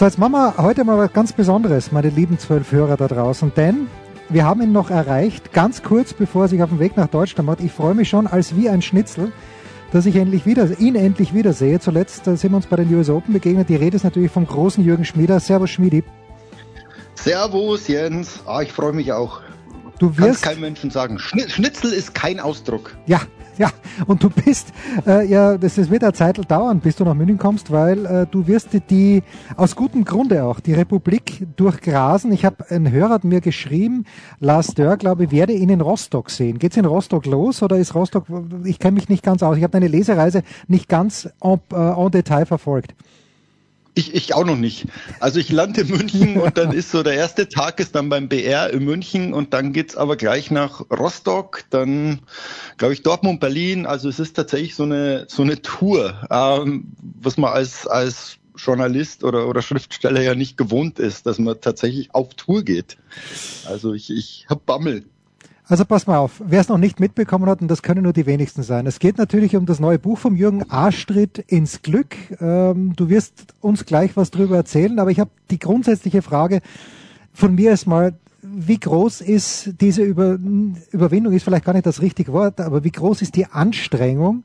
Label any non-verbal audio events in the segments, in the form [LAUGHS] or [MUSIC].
So, jetzt machen wir heute mal was ganz Besonderes, meine lieben zwölf Hörer da draußen, denn wir haben ihn noch erreicht, ganz kurz bevor er sich auf dem Weg nach Deutschland macht. Ich freue mich schon als wie ein Schnitzel, dass ich endlich wieder, ihn endlich wiedersehe. Zuletzt äh, sind wir uns bei den US Open begegnet. Die Rede ist natürlich vom großen Jürgen Schmieder. Servus Schmiedi. Servus Jens, ah, ich freue mich auch. Du wirst kein Menschen sagen. Schnitzel ist kein Ausdruck. Ja, ja. Und du bist, äh, ja, das, wird eine Zeit dauern, bis du nach München kommst, weil äh, du wirst die, aus gutem Grunde auch, die Republik durchgrasen. Ich habe, ein Hörer hat mir geschrieben, Lars Dörr, glaube ich, werde ihn in Rostock sehen. Geht's in Rostock los oder ist Rostock, ich kenne mich nicht ganz aus. Ich habe deine Lesereise nicht ganz en, äh, en Detail verfolgt. Ich, ich auch noch nicht. Also ich lande in München und dann ist so der erste Tag ist dann beim BR in München und dann geht's aber gleich nach Rostock, dann glaube ich Dortmund, Berlin. Also es ist tatsächlich so eine so eine Tour, ähm, was man als als Journalist oder, oder Schriftsteller ja nicht gewohnt ist, dass man tatsächlich auf Tour geht. Also ich, ich hab Bammel. Also pass mal auf, wer es noch nicht mitbekommen hat, und das können nur die wenigsten sein. Es geht natürlich um das neue Buch vom Jürgen Astritt ins Glück. Ähm, du wirst uns gleich was drüber erzählen, aber ich habe die grundsätzliche Frage von mir erstmal, wie groß ist diese Über Überwindung, ist vielleicht gar nicht das richtige Wort, aber wie groß ist die Anstrengung,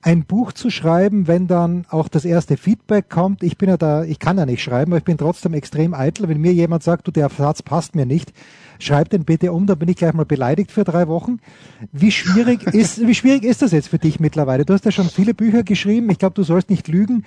ein Buch zu schreiben, wenn dann auch das erste Feedback kommt. Ich bin ja da, ich kann ja nicht schreiben, aber ich bin trotzdem extrem eitel. Wenn mir jemand sagt, du, der Satz passt mir nicht, schreib den bitte um, dann bin ich gleich mal beleidigt für drei Wochen. Wie schwierig [LAUGHS] ist, wie schwierig ist das jetzt für dich mittlerweile? Du hast ja schon viele Bücher geschrieben. Ich glaube, du sollst nicht lügen.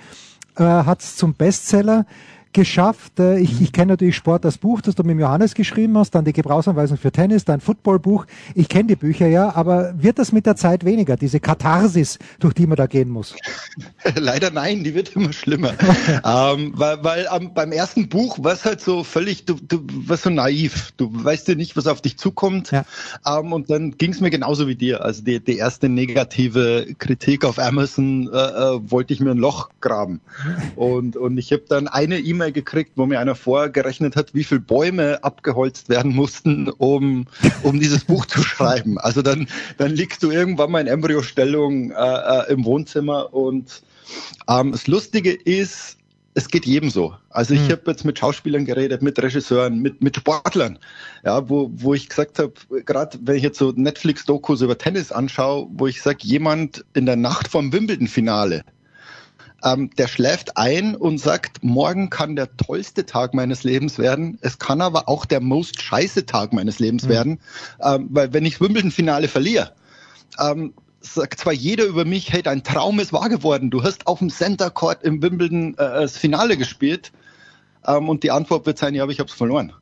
Äh, hat es zum Bestseller geschafft. Äh, ich, ich kenne natürlich Sport, das Buch, das du mit Johannes geschrieben hast, dann die Gebrauchsanweisung für Tennis, dein Footballbuch. Ich kenne die Bücher ja, aber wird das mit der Zeit weniger, diese Katharsis, durch die man da gehen muss? [LAUGHS] Leider nein, die wird immer schlimmer. [LAUGHS] ähm, weil weil ähm, beim ersten Buch war es halt so völlig, du, du warst so naiv. Du weißt ja nicht, was auf dich zukommt. Ja. Ähm, und dann ging es mir genauso wie dir. Also die, die erste negative Kritik auf Amazon äh, äh, wollte ich mir ein Loch graben. [LAUGHS] Und, und ich habe dann eine E-Mail E-Mail gekriegt, wo mir einer vorgerechnet hat, wie viele Bäume abgeholzt werden mussten, um, um dieses Buch zu schreiben. Also dann, dann liegst du irgendwann mal in Embryostellung äh, äh, im Wohnzimmer und ähm, das Lustige ist, es geht jedem so. Also ich mhm. habe jetzt mit Schauspielern geredet, mit Regisseuren, mit, mit Sportlern, ja, wo, wo ich gesagt habe, gerade wenn ich jetzt so Netflix-Dokus über Tennis anschaue, wo ich sage, jemand in der Nacht vom Wimbledon-Finale, ähm, der schläft ein und sagt, morgen kann der tollste Tag meines Lebens werden. Es kann aber auch der most scheiße Tag meines Lebens mhm. werden, ähm, weil wenn ich Wimbledon-Finale verliere, ähm, sagt zwar jeder über mich, hey, dein Traum ist wahr geworden. Du hast auf dem Center Court im Wimbledon äh, das Finale gespielt. Ähm, und die Antwort wird sein, ja, aber ich habe es verloren.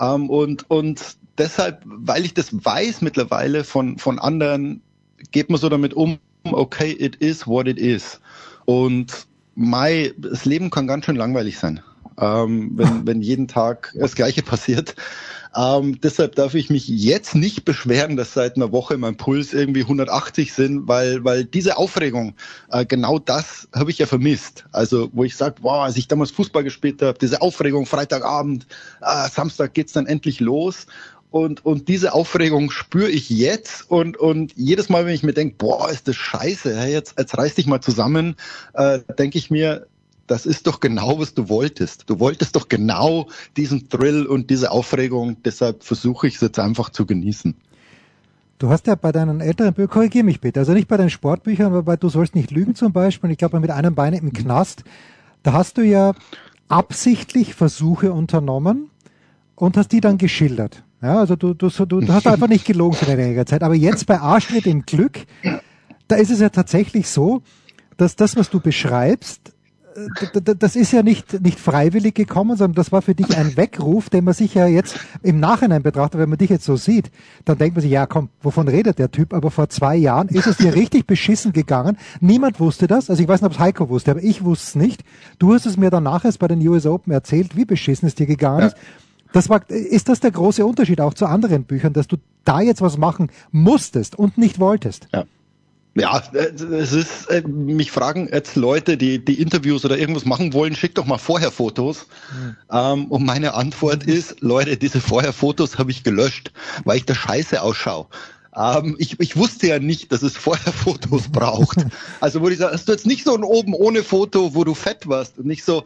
Ähm, und, und deshalb, weil ich das weiß mittlerweile von, von anderen, geht man so damit um, okay, it is what it is. Und Mai, das Leben kann ganz schön langweilig sein, ähm, wenn, [LAUGHS] wenn jeden Tag das Gleiche passiert. Ähm, deshalb darf ich mich jetzt nicht beschweren, dass seit einer Woche mein Puls irgendwie 180 sind, weil, weil diese Aufregung, äh, genau das habe ich ja vermisst. Also wo ich sage, wow, als ich damals Fußball gespielt habe, diese Aufregung, Freitagabend, äh, Samstag geht's dann endlich los und, und diese Aufregung spüre ich jetzt und, und jedes Mal, wenn ich mir denke, boah, ist das scheiße, jetzt, jetzt reiß dich mal zusammen, äh, denke ich mir, das ist doch genau, was du wolltest. Du wolltest doch genau diesen Thrill und diese Aufregung, deshalb versuche ich es jetzt einfach zu genießen. Du hast ja bei deinen älteren Büchern, korrigier mich bitte, also nicht bei deinen Sportbüchern, aber bei Du sollst nicht lügen zum Beispiel, ich glaube mit einem Bein im Knast, da hast du ja absichtlich Versuche unternommen und hast die dann geschildert. Ja, also du, du, du, du hast einfach nicht gelogen für eine längere Zeit. Aber jetzt bei Arschtritt im Glück, da ist es ja tatsächlich so, dass das, was du beschreibst, das ist ja nicht, nicht freiwillig gekommen, sondern das war für dich ein Weckruf, den man sich ja jetzt im Nachhinein betrachtet, wenn man dich jetzt so sieht, dann denkt man sich, ja komm, wovon redet der Typ? Aber vor zwei Jahren ist es dir richtig beschissen gegangen. Niemand wusste das. Also ich weiß nicht, ob es Heiko wusste, aber ich wusste es nicht. Du hast es mir danach erst bei den US Open erzählt, wie beschissen es dir gegangen ja. ist. Das war, ist das der große Unterschied auch zu anderen Büchern, dass du da jetzt was machen musstest und nicht wolltest? Ja. Ja, es ist, äh, mich fragen jetzt Leute, die, die Interviews oder irgendwas machen wollen, schick doch mal vorher Fotos. Mhm. Und meine Antwort ist, Leute, diese Vorher-Fotos habe ich gelöscht, weil ich da scheiße ausschaue. Ähm, ich, ich wusste ja nicht, dass es vorher Fotos braucht. [LAUGHS] Also wo ich sage, hast du jetzt nicht so ein oben ohne Foto, wo du fett warst und nicht so,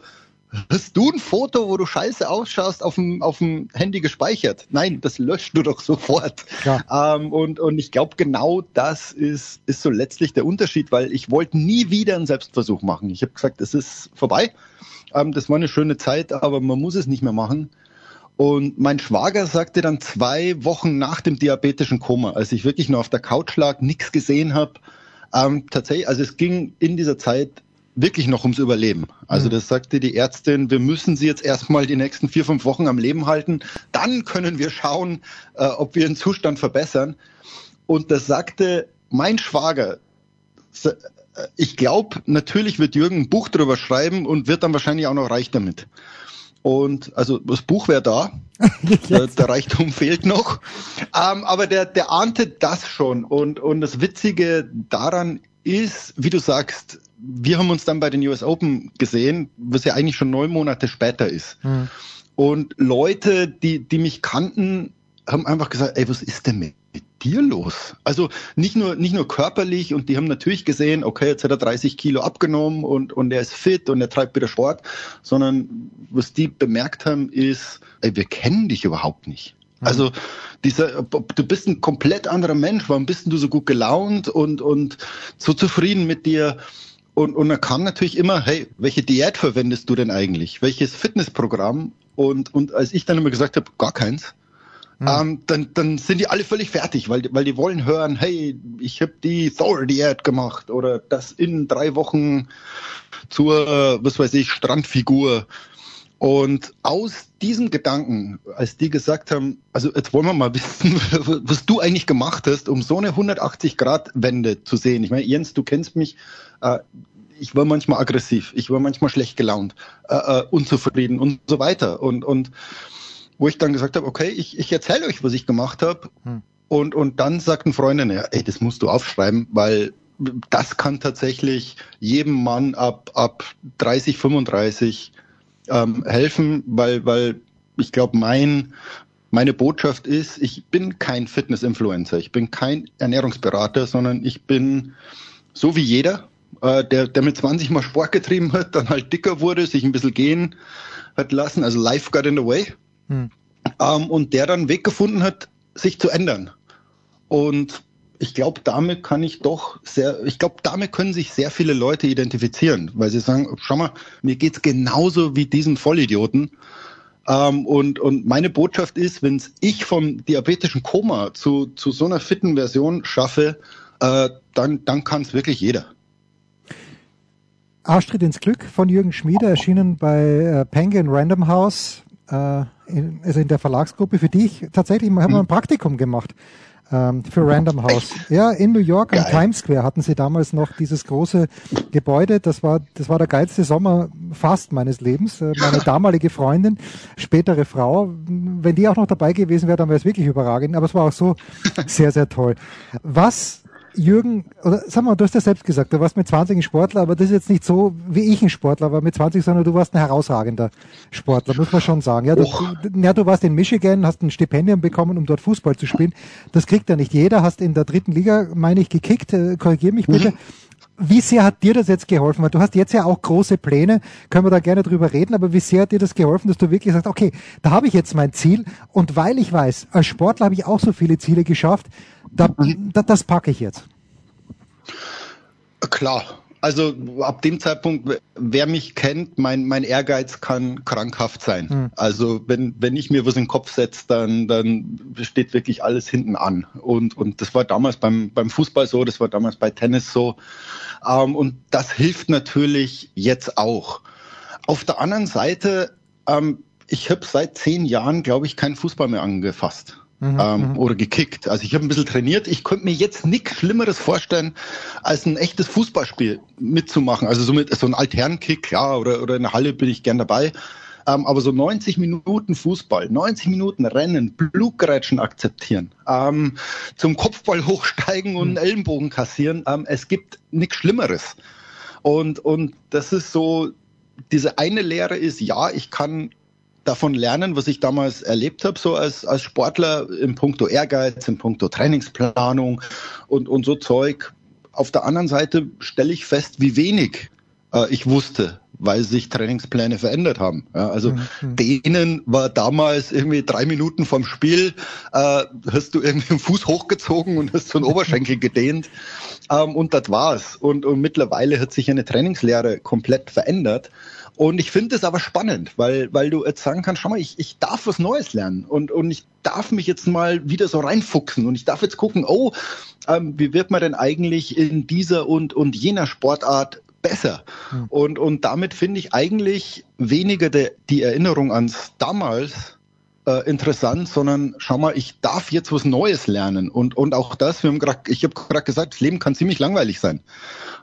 Hast du ein Foto, wo du scheiße ausschaust, auf dem, auf dem Handy gespeichert? Nein, das löscht du doch sofort. Ja. Ähm, und, und ich glaube, genau das ist, ist so letztlich der Unterschied, weil ich wollte nie wieder einen Selbstversuch machen. Ich habe gesagt, es ist vorbei. Ähm, das war eine schöne Zeit, aber man muss es nicht mehr machen. Und mein Schwager sagte dann zwei Wochen nach dem diabetischen Koma, als ich wirklich nur auf der Couch lag, nichts gesehen habe, ähm, tatsächlich, also es ging in dieser Zeit wirklich noch ums Überleben. Also mhm. das sagte die Ärztin, wir müssen sie jetzt erstmal die nächsten vier, fünf Wochen am Leben halten. Dann können wir schauen, äh, ob wir den Zustand verbessern. Und das sagte mein Schwager. Äh, ich glaube, natürlich wird Jürgen ein Buch darüber schreiben und wird dann wahrscheinlich auch noch reich damit. Und also das Buch wäre da, der, [LAUGHS] der, Reichtum fehlt noch. Ähm, aber der, der ahnte das schon. Und, und das Witzige daran ist, wie du sagst, wir haben uns dann bei den US Open gesehen, was ja eigentlich schon neun Monate später ist. Mhm. Und Leute, die, die mich kannten, haben einfach gesagt, ey, was ist denn mit dir los? Also nicht nur, nicht nur körperlich und die haben natürlich gesehen, okay, jetzt hat er 30 Kilo abgenommen und, und er ist fit und er treibt wieder Sport, sondern was die bemerkt haben ist, ey, wir kennen dich überhaupt nicht. Mhm. Also dieser, du bist ein komplett anderer Mensch. Warum bist du so gut gelaunt und, und so zufrieden mit dir? Und, und dann kam natürlich immer, hey, welche Diät verwendest du denn eigentlich? Welches Fitnessprogramm? Und, und als ich dann immer gesagt habe, gar keins, hm. ähm, dann, dann sind die alle völlig fertig, weil, weil die wollen hören, hey, ich habe die Thor-Diät gemacht oder das in drei Wochen zur, was weiß ich, Strandfigur. Und aus diesem Gedanken, als die gesagt haben, also jetzt wollen wir mal wissen, [LAUGHS] was du eigentlich gemacht hast, um so eine 180-Grad-Wende zu sehen. Ich meine, Jens, du kennst mich, äh, ich war manchmal aggressiv, ich war manchmal schlecht gelaunt, äh, äh, unzufrieden und so weiter. Und, und wo ich dann gesagt habe, okay, ich, ich erzähle euch, was ich gemacht habe. Hm. Und, und dann sagten Freunde, ja, ey, das musst du aufschreiben, weil das kann tatsächlich jedem Mann ab, ab 30, 35 ähm, helfen, weil, weil ich glaube, mein, meine Botschaft ist, ich bin kein Fitness-Influencer, ich bin kein Ernährungsberater, sondern ich bin so wie jeder äh, der, der mit 20 mal Sport getrieben hat, dann halt dicker wurde, sich ein bisschen gehen hat lassen, also life got in the way. Hm. Ähm, und der dann einen Weg gefunden hat, sich zu ändern. Und ich glaube, damit kann ich doch sehr, ich glaube, damit können sich sehr viele Leute identifizieren, weil sie sagen, schau mal, mir geht's genauso wie diesen Vollidioten. Ähm, und, und meine Botschaft ist, wenn ich vom diabetischen Koma zu, zu so einer fitten Version schaffe, äh, dann, dann kann es wirklich jeder. Arschtritt ins Glück von Jürgen Schmiede, erschienen bei äh, Penguin Random House, äh, in, also in der Verlagsgruppe, für die ich tatsächlich mal, mhm. ein Praktikum gemacht ähm, für Random [LAUGHS] House. Ja, in New York am Times Square hatten sie damals noch dieses große Gebäude. Das war, das war der geilste Sommer fast meines Lebens. Äh, meine [LAUGHS] damalige Freundin, spätere Frau, wenn die auch noch dabei gewesen wäre, dann wäre es wirklich überragend. Aber es war auch so [LAUGHS] sehr, sehr toll. Was Jürgen, oder sag mal, du hast ja selbst gesagt, du warst mit 20 ein Sportler, aber das ist jetzt nicht so, wie ich ein Sportler war mit 20, sondern du warst ein herausragender Sportler, muss man schon sagen. Ja, du, ja, du warst in Michigan, hast ein Stipendium bekommen, um dort Fußball zu spielen. Das kriegt ja nicht jeder. Hast in der dritten Liga, meine ich, gekickt. Äh, korrigier mich bitte. Mhm. Wie sehr hat dir das jetzt geholfen? Weil du hast jetzt ja auch große Pläne, können wir da gerne drüber reden, aber wie sehr hat dir das geholfen, dass du wirklich sagst, okay, da habe ich jetzt mein Ziel und weil ich weiß, als Sportler habe ich auch so viele Ziele geschafft, da, da, das packe ich jetzt. Klar, also ab dem Zeitpunkt, wer mich kennt, mein, mein Ehrgeiz kann krankhaft sein. Mhm. Also wenn, wenn ich mir was in den Kopf setze, dann, dann steht wirklich alles hinten an. Und, und das war damals beim, beim Fußball so, das war damals bei Tennis so. Ähm, und das hilft natürlich jetzt auch. Auf der anderen Seite, ähm, ich habe seit zehn Jahren, glaube ich, keinen Fußball mehr angefasst. Mhm, ähm, mhm. oder gekickt. Also ich habe ein bisschen trainiert. Ich könnte mir jetzt nichts Schlimmeres vorstellen, als ein echtes Fußballspiel mitzumachen. Also so, mit, so ein Alternkick, ja, oder, oder in der Halle bin ich gern dabei. Ähm, aber so 90 Minuten Fußball, 90 Minuten Rennen, Blutgrätschen akzeptieren, ähm, zum Kopfball [LAUGHS] hochsteigen und einen mhm. Ellenbogen kassieren. Ähm, es gibt nichts Schlimmeres. Und, und das ist so, diese eine Lehre ist, ja, ich kann davon lernen, was ich damals erlebt habe, so als, als Sportler im Punkto Ehrgeiz, im Punkto Trainingsplanung und, und so Zeug. Auf der anderen Seite stelle ich fest, wie wenig äh, ich wusste, weil sich Trainingspläne verändert haben. Ja, also mhm. denen war damals irgendwie drei Minuten vom Spiel, äh, hast du irgendwie den Fuß hochgezogen und hast so einen Oberschenkel [LAUGHS] gedehnt ähm, und das war's. Und, und mittlerweile hat sich eine Trainingslehre komplett verändert. Und ich finde es aber spannend, weil, weil du jetzt sagen kannst, schau mal, ich, ich darf was Neues lernen und, und ich darf mich jetzt mal wieder so reinfuchsen und ich darf jetzt gucken, oh, ähm, wie wird man denn eigentlich in dieser und, und jener Sportart besser? Hm. Und, und damit finde ich eigentlich weniger de, die Erinnerung ans damals äh, interessant, sondern schau mal, ich darf jetzt was Neues lernen. Und, und auch das, wir haben grad, ich habe gerade gesagt, das Leben kann ziemlich langweilig sein.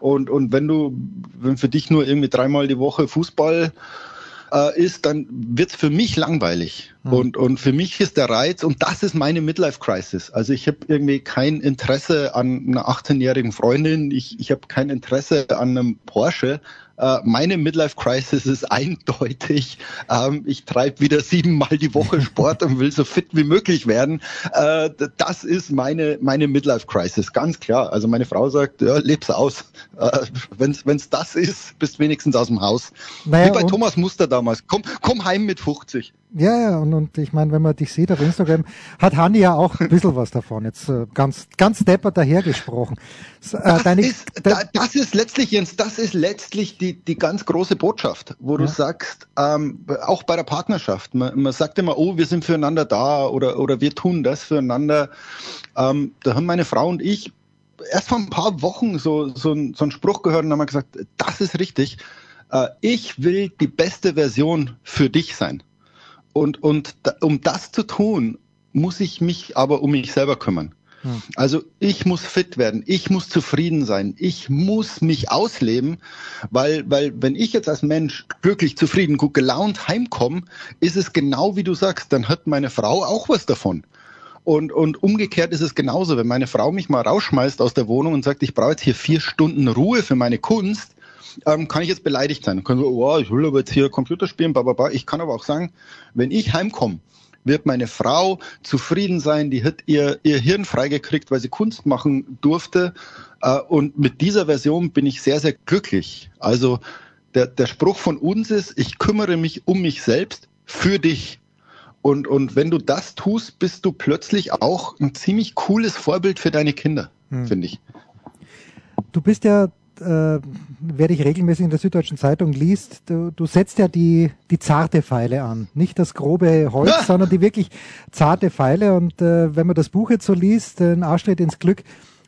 Und, und wenn du, wenn für dich nur irgendwie dreimal die Woche Fußball äh, ist, dann wird's für mich langweilig. Mhm. Und, und für mich ist der Reiz, und das ist meine Midlife-Crisis. Also ich habe irgendwie kein Interesse an einer 18-jährigen Freundin, ich, ich habe kein Interesse an einem Porsche, meine Midlife-Crisis ist eindeutig. Ähm, ich treibe wieder siebenmal die Woche Sport und will so fit wie möglich werden. Äh, das ist meine, meine Midlife-Crisis, ganz klar. Also meine Frau sagt, ja, leb's aus. Äh, Wenn es das ist, bist wenigstens aus dem Haus. Naja, wie bei Thomas Muster damals. Komm, komm heim mit 50. Ja, ja, und, und ich meine, wenn man dich sieht auf Instagram, hat Hanni ja auch ein bisschen was davon. Jetzt äh, ganz, ganz deppert dahergesprochen. Äh, das, deine, ist, da, das ist letztlich, Jens, das ist letztlich die, die ganz große Botschaft, wo ja. du sagst, ähm, auch bei der Partnerschaft, man, man sagt immer, oh, wir sind füreinander da oder, oder wir tun das füreinander. Ähm, da haben meine Frau und ich erst vor ein paar Wochen so, so, ein, so einen Spruch gehört und haben gesagt, das ist richtig. Äh, ich will die beste Version für dich sein. Und, und da, um das zu tun, muss ich mich aber um mich selber kümmern. Hm. Also ich muss fit werden, ich muss zufrieden sein, ich muss mich ausleben, weil, weil wenn ich jetzt als Mensch glücklich, zufrieden, gut gelaunt heimkomme, ist es genau wie du sagst, dann hat meine Frau auch was davon. Und, und umgekehrt ist es genauso, wenn meine Frau mich mal rausschmeißt aus der Wohnung und sagt, ich brauche jetzt hier vier Stunden Ruhe für meine Kunst, ähm, kann ich jetzt beleidigt sein. Kann so, oh, ich will aber jetzt hier Computer spielen, bla, bla, bla. Ich kann aber auch sagen, wenn ich heimkomme, wird meine Frau zufrieden sein, die hat ihr, ihr Hirn freigekriegt, weil sie Kunst machen durfte. Äh, und mit dieser Version bin ich sehr, sehr glücklich. Also der, der Spruch von uns ist, ich kümmere mich um mich selbst für dich. Und, und wenn du das tust, bist du plötzlich auch ein ziemlich cooles Vorbild für deine Kinder, hm. finde ich. Du bist ja äh, wer dich regelmäßig in der Süddeutschen Zeitung liest, du, du setzt ja die, die zarte Pfeile an. Nicht das grobe Holz, ja. sondern die wirklich zarte Pfeile. Und äh, wenn man das Buch jetzt so liest, ein Arschtritt ins Glück,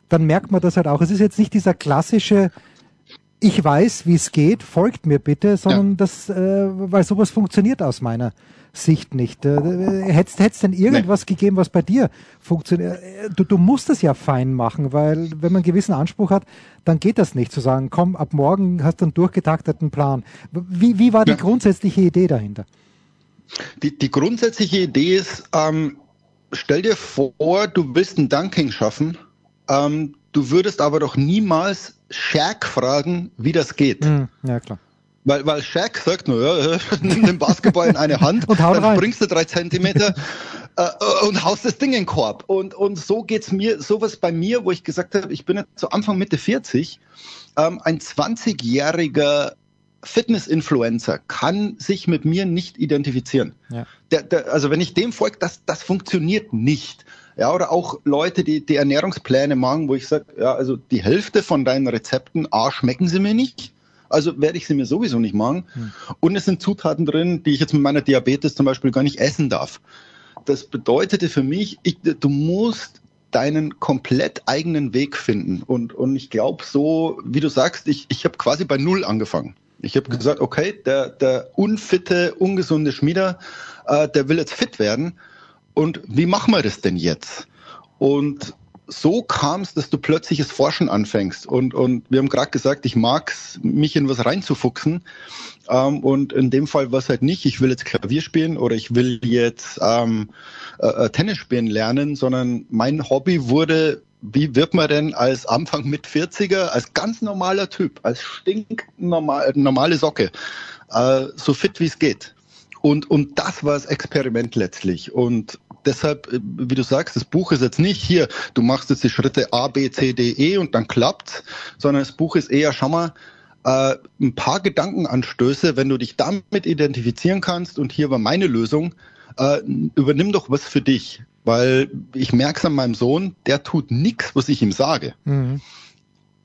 dann merkt man das halt auch. Es ist jetzt nicht dieser klassische, ich weiß, wie es geht, folgt mir bitte, sondern ja. das, äh, weil sowas funktioniert aus meiner Sicht nicht. Äh, hättest es denn irgendwas nee. gegeben, was bei dir funktioniert? Äh, du, du musst es ja fein machen, weil wenn man einen gewissen Anspruch hat, dann geht das nicht zu sagen, komm, ab morgen hast du einen durchgetakteten Plan. Wie, wie war die ja. grundsätzliche Idee dahinter? Die, die grundsätzliche Idee ist, ähm, stell dir vor, du willst ein Dunking schaffen, ähm, du würdest aber doch niemals Shaq fragen, wie das geht. Hm, ja, klar. Weil, weil Shaq sagt nur, ja, [LAUGHS] nimm den Basketball in eine Hand, [LAUGHS] und dann rein. springst du drei Zentimeter äh, und haust das Ding in den Korb. Und, und so geht's mir, sowas bei mir, wo ich gesagt habe, ich bin jetzt zu Anfang Mitte 40, ähm, ein 20-jähriger Fitness-Influencer kann sich mit mir nicht identifizieren. Ja. Der, der, also wenn ich dem folge, das, das funktioniert nicht. Ja, oder auch Leute, die die Ernährungspläne machen, wo ich sage, ja, also die Hälfte von deinen Rezepten, A, schmecken sie mir nicht. Also werde ich sie mir sowieso nicht machen. Hm. Und es sind Zutaten drin, die ich jetzt mit meiner Diabetes zum Beispiel gar nicht essen darf. Das bedeutete für mich, ich, du musst deinen komplett eigenen Weg finden. Und, und ich glaube so, wie du sagst, ich, ich habe quasi bei Null angefangen. Ich habe ja. gesagt, okay, der, der unfitte, ungesunde Schmieder, äh, der will jetzt fit werden. Und wie machen wir das denn jetzt? Und so kam es, dass du plötzlich das Forschen anfängst. Und, und wir haben gerade gesagt, ich mag es, mich in was reinzufuchsen. Ähm, und in dem Fall war es halt nicht, ich will jetzt Klavier spielen oder ich will jetzt ähm, äh, äh Tennis spielen lernen, sondern mein Hobby wurde, wie wird man denn als Anfang mit 40er, als ganz normaler Typ, als stinknormal, normale Socke, äh, so fit wie es geht. Und, und das war das Experiment letztlich. Und deshalb, äh, wie du sagst, das Buch ist jetzt nicht hier, du machst jetzt die Schritte A, B, C, D, E und dann klappt's, sondern das Buch ist eher, schau mal, äh, ein paar Gedankenanstöße, wenn du dich damit identifizieren kannst und hier war meine Lösung, äh, übernimm doch was für dich, weil ich merke es an meinem Sohn, der tut nichts, was ich ihm sage. Mhm.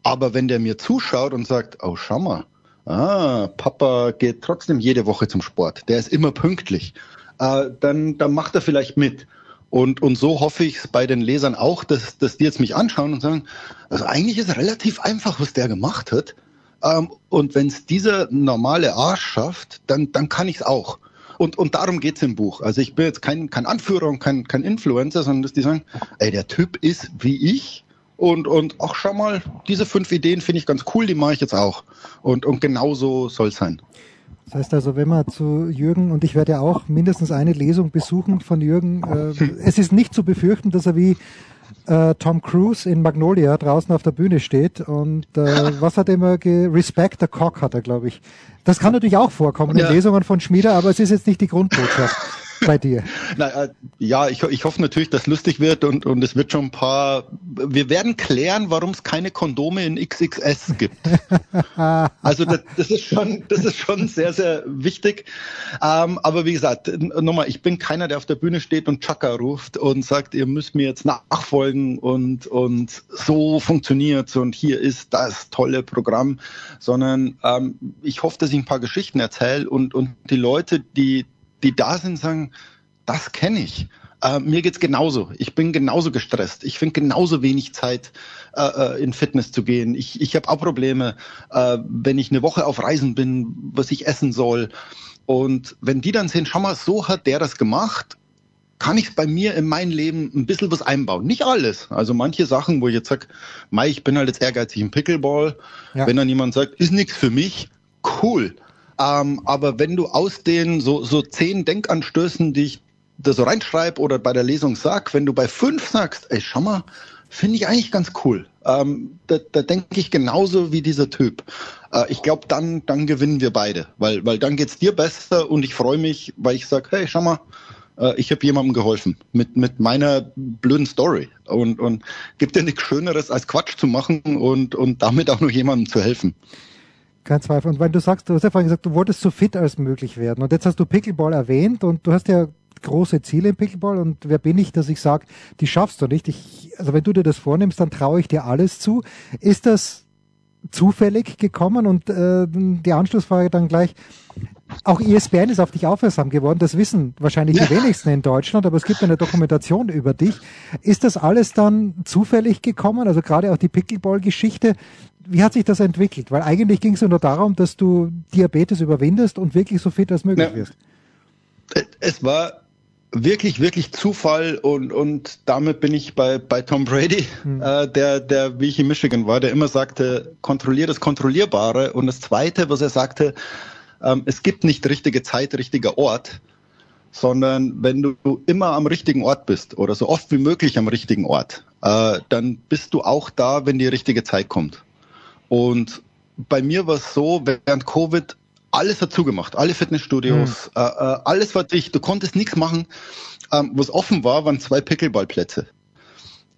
Aber wenn der mir zuschaut und sagt, oh, schau mal, ah, Papa geht trotzdem jede Woche zum Sport, der ist immer pünktlich, äh, dann, dann macht er vielleicht mit. Und, und so hoffe ich es bei den Lesern auch, dass, dass die jetzt mich anschauen und sagen, also eigentlich ist es relativ einfach, was der gemacht hat. Ähm, und wenn es dieser normale Arsch schafft, dann, dann kann ich es auch. Und, und darum geht's im Buch. Also ich bin jetzt kein, kein Anführer und kein, kein Influencer, sondern dass die sagen, ey, der Typ ist wie ich. Und, und ach, schau mal, diese fünf Ideen finde ich ganz cool, die mache ich jetzt auch. Und, und genau so soll es sein. Das heißt also, wenn man zu Jürgen, und ich werde ja auch mindestens eine Lesung besuchen von Jürgen, äh, es ist nicht zu befürchten, dass er wie äh, Tom Cruise in Magnolia draußen auf der Bühne steht und äh, [LAUGHS] was hat er immer ge Respect the Cock hat er, glaube ich. Das kann natürlich auch vorkommen ja. in Lesungen von Schmieder, aber es ist jetzt nicht die Grundbotschaft [LAUGHS] bei dir? [LAUGHS] Na, äh, ja, ich, ich hoffe natürlich, dass lustig wird und, und es wird schon ein paar. Wir werden klären, warum es keine Kondome in XXS gibt. [LAUGHS] also das, das, ist schon, das ist schon sehr, sehr wichtig. Ähm, aber wie gesagt, nochmal, ich bin keiner, der auf der Bühne steht und Chaka ruft und sagt, ihr müsst mir jetzt nachfolgen und, und so funktioniert's und hier ist das tolle Programm, sondern ähm, ich hoffe, dass ich ein paar Geschichten erzähle und, und die Leute, die die da sind, sagen, das kenne ich. Äh, mir geht's genauso. Ich bin genauso gestresst. Ich finde genauso wenig Zeit, äh, äh, in Fitness zu gehen. Ich, ich habe auch Probleme, äh, wenn ich eine Woche auf Reisen bin, was ich essen soll. Und wenn die dann sehen, schau mal, so hat der das gemacht, kann ich bei mir in mein Leben ein bisschen was einbauen. Nicht alles. Also manche Sachen, wo ich jetzt sage, Mai, ich bin halt jetzt ehrgeizig im Pickleball. Ja. Wenn dann jemand sagt, ist nichts für mich, cool. Ähm, aber wenn du aus den so, so zehn Denkanstößen, die ich da so reinschreibe oder bei der Lesung sag, wenn du bei fünf sagst, ey, schau mal, finde ich eigentlich ganz cool. Ähm, da, da denke ich genauso wie dieser Typ. Äh, ich glaube, dann, dann gewinnen wir beide, weil, weil dann geht's dir besser und ich freue mich, weil ich sag, hey, schau mal, äh, ich habe jemandem geholfen mit, mit meiner blöden Story. Und, und gibt dir nichts Schöneres, als Quatsch zu machen und, und damit auch noch jemandem zu helfen. Kein Zweifel. Und wenn du sagst, du hast ja vorhin gesagt, du wolltest so fit als möglich werden. Und jetzt hast du Pickleball erwähnt und du hast ja große Ziele im Pickleball und wer bin ich, dass ich sage, die schaffst du nicht. Ich, also wenn du dir das vornimmst, dann traue ich dir alles zu. Ist das zufällig gekommen? Und äh, die Anschlussfrage dann gleich, auch ESPN ist auf dich aufmerksam geworden. Das wissen wahrscheinlich ja. die wenigsten in Deutschland, aber es gibt eine Dokumentation über dich. Ist das alles dann zufällig gekommen? Also gerade auch die Pickleball-Geschichte wie hat sich das entwickelt? Weil eigentlich ging es nur darum, dass du Diabetes überwindest und wirklich so fit als möglich ja. wirst. Es war wirklich, wirklich Zufall und, und damit bin ich bei, bei Tom Brady, hm. äh, der, der, wie ich in Michigan war, der immer sagte, kontrollier das Kontrollierbare. Und das Zweite, was er sagte, ähm, es gibt nicht richtige Zeit, richtiger Ort, sondern wenn du immer am richtigen Ort bist oder so oft wie möglich am richtigen Ort, äh, dann bist du auch da, wenn die richtige Zeit kommt. Und bei mir war es so, während Covid alles hat zugemacht, alle Fitnessstudios, mhm. äh, alles war dicht, du konntest nichts machen. Ähm, was offen war, waren zwei Pickleballplätze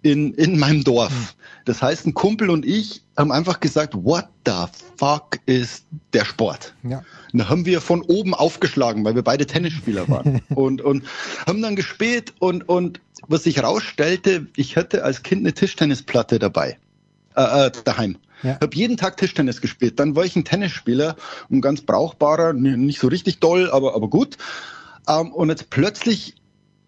in, in meinem Dorf. Das heißt, ein Kumpel und ich haben einfach gesagt, what the fuck ist der Sport? Ja. Und da haben wir von oben aufgeschlagen, weil wir beide Tennisspieler waren [LAUGHS] und, und haben dann gespielt und, und was sich rausstellte, ich hatte als Kind eine Tischtennisplatte dabei, äh, äh daheim. Ja. Habe jeden Tag Tischtennis gespielt. Dann war ich ein Tennisspieler, ein ganz brauchbarer, nicht so richtig doll, aber, aber gut. Ähm, und jetzt plötzlich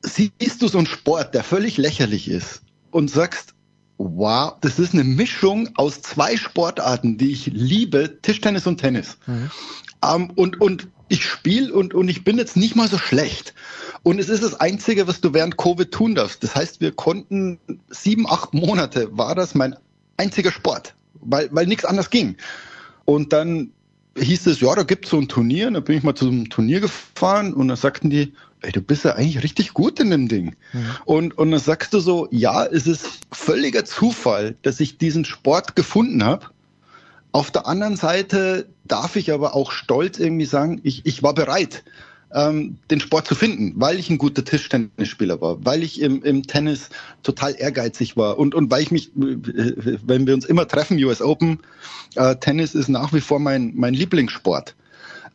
siehst du so einen Sport, der völlig lächerlich ist und sagst, wow, das ist eine Mischung aus zwei Sportarten, die ich liebe, Tischtennis und Tennis. Mhm. Um, und, und ich spiele und, und ich bin jetzt nicht mal so schlecht. Und es ist das Einzige, was du während Covid tun darfst. Das heißt, wir konnten sieben, acht Monate war das mein einziger Sport, weil, weil nichts anders ging. Und dann hieß es, ja, da gibt's so ein Turnier. Und dann bin ich mal zu einem Turnier gefahren und dann sagten die, ey, du bist ja eigentlich richtig gut in dem Ding. Mhm. Und, und dann sagst du so, ja, es ist völliger Zufall, dass ich diesen Sport gefunden habe. Auf der anderen Seite darf ich aber auch stolz irgendwie sagen, ich, ich war bereit, ähm, den Sport zu finden, weil ich ein guter Tischtennisspieler war, weil ich im, im Tennis total ehrgeizig war und, und weil ich mich, wenn wir uns immer treffen, US Open, äh, Tennis ist nach wie vor mein, mein Lieblingssport.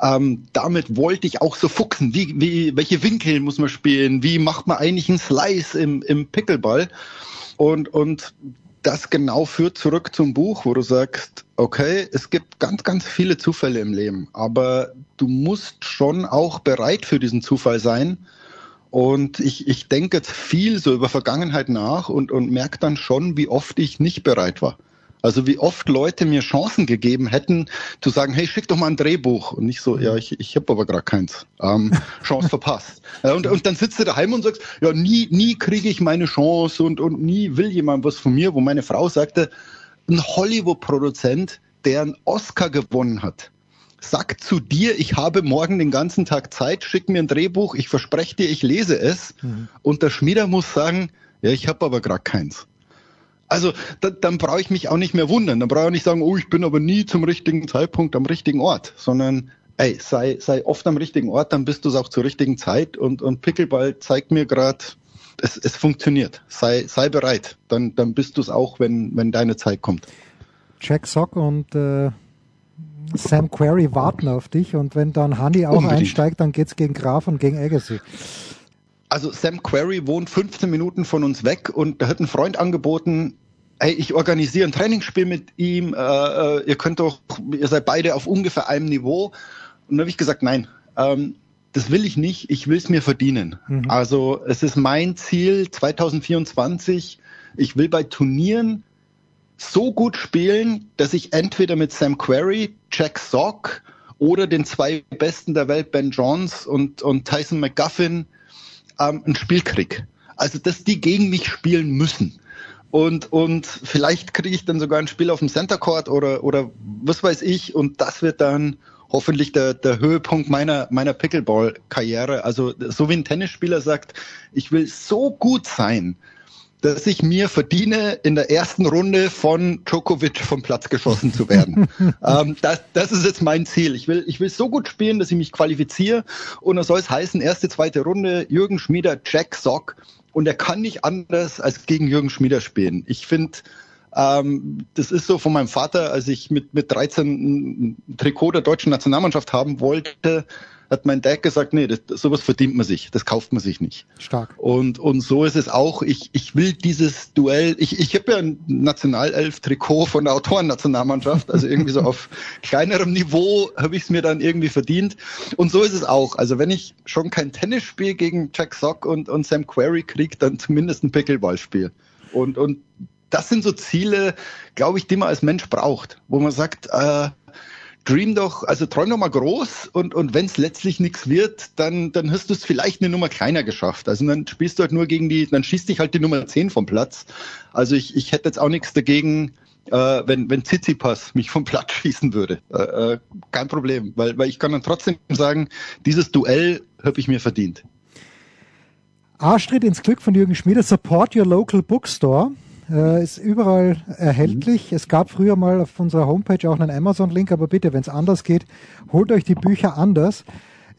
Ähm, damit wollte ich auch so fuchsen. Wie, wie, welche Winkel muss man spielen? Wie macht man eigentlich einen Slice im, im Pickleball? Und, und das genau führt zurück zum Buch, wo du sagst, okay, es gibt ganz, ganz viele Zufälle im Leben, aber du musst schon auch bereit für diesen Zufall sein. Und ich, ich denke jetzt viel so über Vergangenheit nach und, und merke dann schon, wie oft ich nicht bereit war. Also wie oft Leute mir Chancen gegeben hätten, zu sagen, hey, schick doch mal ein Drehbuch. Und nicht so, ja, ich, ich habe aber gerade keins. Ähm, [LAUGHS] Chance verpasst. und, und dann sitzt du daheim und sagst, ja, nie, nie kriege ich meine Chance und, und nie will jemand was von mir, wo meine Frau sagte, ein Hollywood-Produzent, der einen Oscar gewonnen hat, sagt zu dir, ich habe morgen den ganzen Tag Zeit, schick mir ein Drehbuch, ich verspreche dir, ich lese es. Mhm. Und der Schmieder muss sagen, ja, ich habe aber gerade keins. Also da, dann brauche ich mich auch nicht mehr wundern. Dann brauche ich nicht sagen, oh, ich bin aber nie zum richtigen Zeitpunkt am richtigen Ort, sondern ey, sei, sei oft am richtigen Ort, dann bist du es auch zur richtigen Zeit. Und, und Pickleball zeigt mir gerade, es, es funktioniert. Sei, sei bereit. Dann, dann bist du es auch, wenn, wenn deine Zeit kommt. Jack Sock und äh, Sam Query warten auf dich und wenn dann Honey auch Unbedingt. einsteigt, dann geht es gegen Graf und gegen Agassi also Sam Query wohnt 15 Minuten von uns weg und da hat ein Freund angeboten, hey, ich organisiere ein Trainingsspiel mit ihm, äh, äh, ihr könnt doch, ihr seid beide auf ungefähr einem Niveau. Und dann habe ich gesagt, nein, ähm, das will ich nicht, ich will es mir verdienen. Mhm. Also es ist mein Ziel 2024, ich will bei Turnieren so gut spielen, dass ich entweder mit Sam Query, Jack Sock oder den zwei Besten der Welt, Ben Johns und, und Tyson McGuffin, ähm, ein Spiel krieg. Also, dass die gegen mich spielen müssen. Und, und vielleicht kriege ich dann sogar ein Spiel auf dem Center Court oder, oder was weiß ich. Und das wird dann hoffentlich der, der Höhepunkt meiner, meiner Pickleball-Karriere. Also, so wie ein Tennisspieler sagt, ich will so gut sein, dass ich mir verdiene, in der ersten Runde von Djokovic vom Platz geschossen zu werden. [LAUGHS] ähm, das, das ist jetzt mein Ziel. Ich will, ich will so gut spielen, dass ich mich qualifiziere. Und dann soll es heißen, erste, zweite Runde, Jürgen Schmieder, Jack Sock. Und er kann nicht anders als gegen Jürgen Schmieder spielen. Ich finde, ähm, das ist so von meinem Vater, als ich mit, mit 13 ein Trikot der deutschen Nationalmannschaft haben wollte, hat mein Dad gesagt, nee, das, sowas verdient man sich, das kauft man sich nicht. Stark. Und, und so ist es auch. Ich, ich will dieses Duell, ich, ich habe ja ein Nationalelf-Trikot von der Autorennationalmannschaft, also irgendwie so [LAUGHS] auf kleinerem Niveau habe ich es mir dann irgendwie verdient. Und so ist es auch. Also wenn ich schon kein Tennisspiel gegen Jack Sock und, und Sam Query kriege, dann zumindest ein Pickleballspiel. Und, und das sind so Ziele, glaube ich, die man als Mensch braucht, wo man sagt, äh, dream doch, also träum doch mal groß und, und wenn es letztlich nichts wird, dann, dann hast du es vielleicht eine Nummer kleiner geschafft. Also dann spielst du halt nur gegen die, dann schießt dich halt die Nummer 10 vom Platz. Also ich, ich hätte jetzt auch nichts dagegen, äh, wenn, wenn Tsitsipas mich vom Platz [LAUGHS] schießen würde. Äh, äh, kein Problem, weil, weil ich kann dann trotzdem sagen, dieses Duell habe ich mir verdient. Arschtritt ins Glück von Jürgen Schmieder, Support Your Local Bookstore. Äh, ist überall erhältlich. Mhm. Es gab früher mal auf unserer Homepage auch einen Amazon-Link, aber bitte, wenn es anders geht, holt euch die Bücher anders.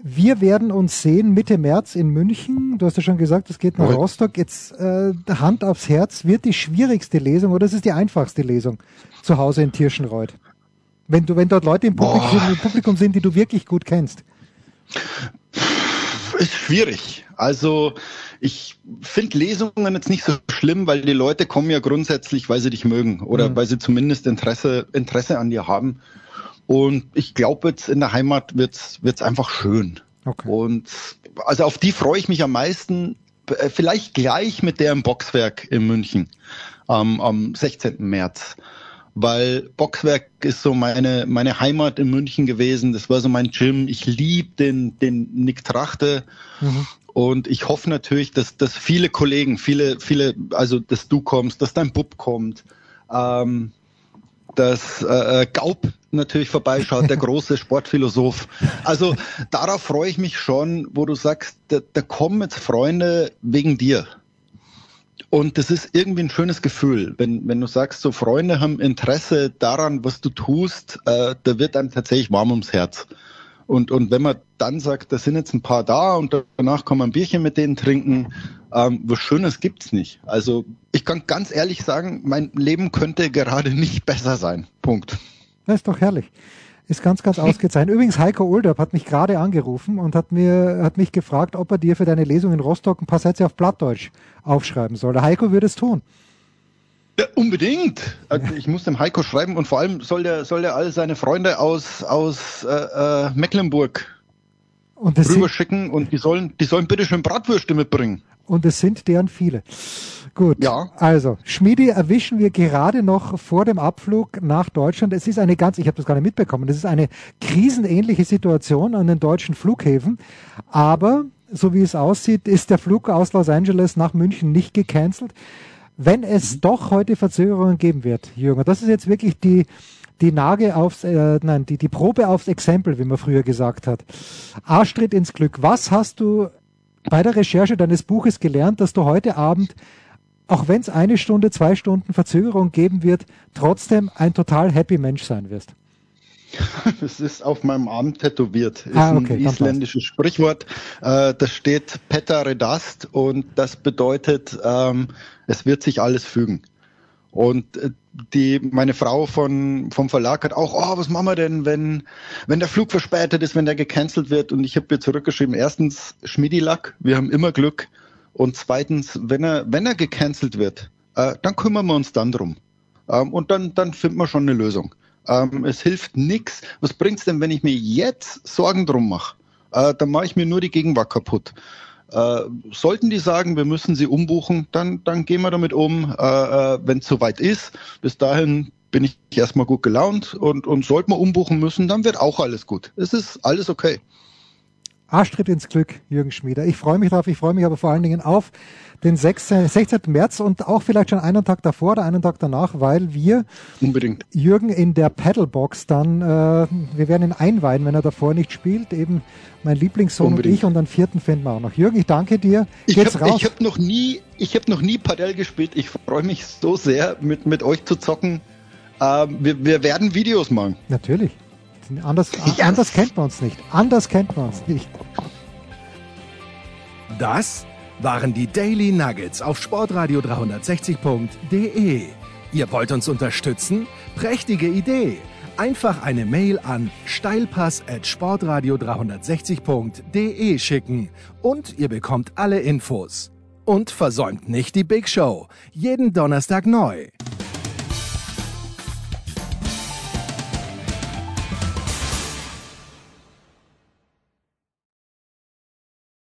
Wir werden uns sehen Mitte März in München. Du hast ja schon gesagt, es geht nach okay. Rostock. Jetzt äh, Hand aufs Herz, wird die schwierigste Lesung oder ist es die einfachste Lesung zu Hause in Tirschenreuth? Wenn du, wenn dort Leute im Publikum, im Publikum sind, die du wirklich gut kennst. Ist schwierig. Also ich finde Lesungen jetzt nicht so schlimm, weil die Leute kommen ja grundsätzlich, weil sie dich mögen oder mhm. weil sie zumindest Interesse, Interesse an dir haben. Und ich glaube jetzt in der Heimat wird's wird's einfach schön. Okay. Und also auf die freue ich mich am meisten. Äh, vielleicht gleich mit der im Boxwerk in München ähm, am 16. März weil Boxwerk ist so meine, meine Heimat in München gewesen. Das war so mein Gym. Ich liebe den, den Nick Trachte. Mhm. Und ich hoffe natürlich, dass, dass viele Kollegen, viele, viele, also dass du kommst, dass dein Bub kommt, ähm, dass äh, äh Gaub natürlich vorbeischaut, der [LAUGHS] große Sportphilosoph. Also darauf freue ich mich schon, wo du sagst, da, da kommen jetzt Freunde wegen dir. Und das ist irgendwie ein schönes Gefühl, wenn, wenn du sagst, so Freunde haben Interesse daran, was du tust, äh, da wird einem tatsächlich warm ums Herz. Und, und wenn man dann sagt, da sind jetzt ein paar da und danach kann man ein Bierchen mit denen trinken, ähm, was Schönes gibt's nicht. Also ich kann ganz ehrlich sagen, mein Leben könnte gerade nicht besser sein. Punkt. Das ist doch herrlich. Ist ganz, ganz ausgezeichnet. Übrigens, Heiko Olderb hat mich gerade angerufen und hat mir, hat mich gefragt, ob er dir für deine Lesung in Rostock ein paar Sätze auf Plattdeutsch aufschreiben soll. Der Heiko würde es tun. Ja, unbedingt. Also ich muss dem Heiko schreiben und vor allem soll der, soll der all seine Freunde aus, aus äh, äh, Mecklenburg und rüberschicken und die sollen, die sollen bitte schön Bratwürste mitbringen. Und es sind deren viele. Gut. Ja. Also, Schmiedi erwischen wir gerade noch vor dem Abflug nach Deutschland. Es ist eine ganz, ich habe das gar nicht mitbekommen, es ist eine krisenähnliche Situation an den deutschen Flughäfen. Aber, so wie es aussieht, ist der Flug aus Los Angeles nach München nicht gecancelt. Wenn es mhm. doch heute Verzögerungen geben wird, Jürgen, das ist jetzt wirklich die, die Nage aufs, äh, nein, die, die Probe aufs Exempel, wie man früher gesagt hat. Arschtritt ins Glück. Was hast du bei der Recherche deines Buches gelernt, dass du heute Abend auch wenn es eine Stunde, zwei Stunden Verzögerung geben wird, trotzdem ein total happy Mensch sein wirst. [LAUGHS] Es ist auf meinem Arm tätowiert. Ist ah, okay, ein isländisches Sprichwort. Äh, das steht Petter Redast und das bedeutet, ähm, es wird sich alles fügen. Und äh, die, meine Frau von, vom Verlag hat auch, oh, was machen wir denn, wenn, wenn der Flug verspätet ist, wenn der gecancelt wird? Und ich habe ihr zurückgeschrieben, erstens, Schmiedilack, wir haben immer Glück. Und zweitens, wenn er, wenn er gecancelt wird, äh, dann kümmern wir uns dann drum. Ähm, und dann, dann finden wir schon eine Lösung. Ähm, es hilft nichts. Was bringt's denn, wenn ich mir jetzt Sorgen drum mache? Äh, dann mache ich mir nur die Gegenwart kaputt. Äh, sollten die sagen, wir müssen sie umbuchen, dann, dann gehen wir damit um, äh, äh wenn es soweit ist. Bis dahin bin ich erstmal gut gelaunt und, und sollten wir umbuchen müssen, dann wird auch alles gut. Es ist alles okay. Arschtritt ins Glück, Jürgen Schmieder. Ich freue mich darauf, ich freue mich aber vor allen Dingen auf den 16, 16. März und auch vielleicht schon einen Tag davor oder einen Tag danach, weil wir unbedingt Jürgen in der Paddlebox dann, äh, wir werden ihn einweihen, wenn er davor nicht spielt, eben mein Lieblingssohn unbedingt. und ich und dann vierten finden wir auch noch. Jürgen, ich danke dir. Ich habe hab noch nie, ich habe noch nie Padel gespielt. Ich freue mich so sehr, mit, mit euch zu zocken. Ähm, wir, wir werden Videos machen. Natürlich. Anders, [LAUGHS] yes. anders kennt man uns nicht. Anders kennt man uns nicht. Das waren die Daily Nuggets auf sportradio 360.de. Ihr wollt uns unterstützen? Prächtige Idee! Einfach eine Mail an steilpass at sportradio 360.de schicken und ihr bekommt alle Infos. Und versäumt nicht die Big Show. Jeden Donnerstag neu.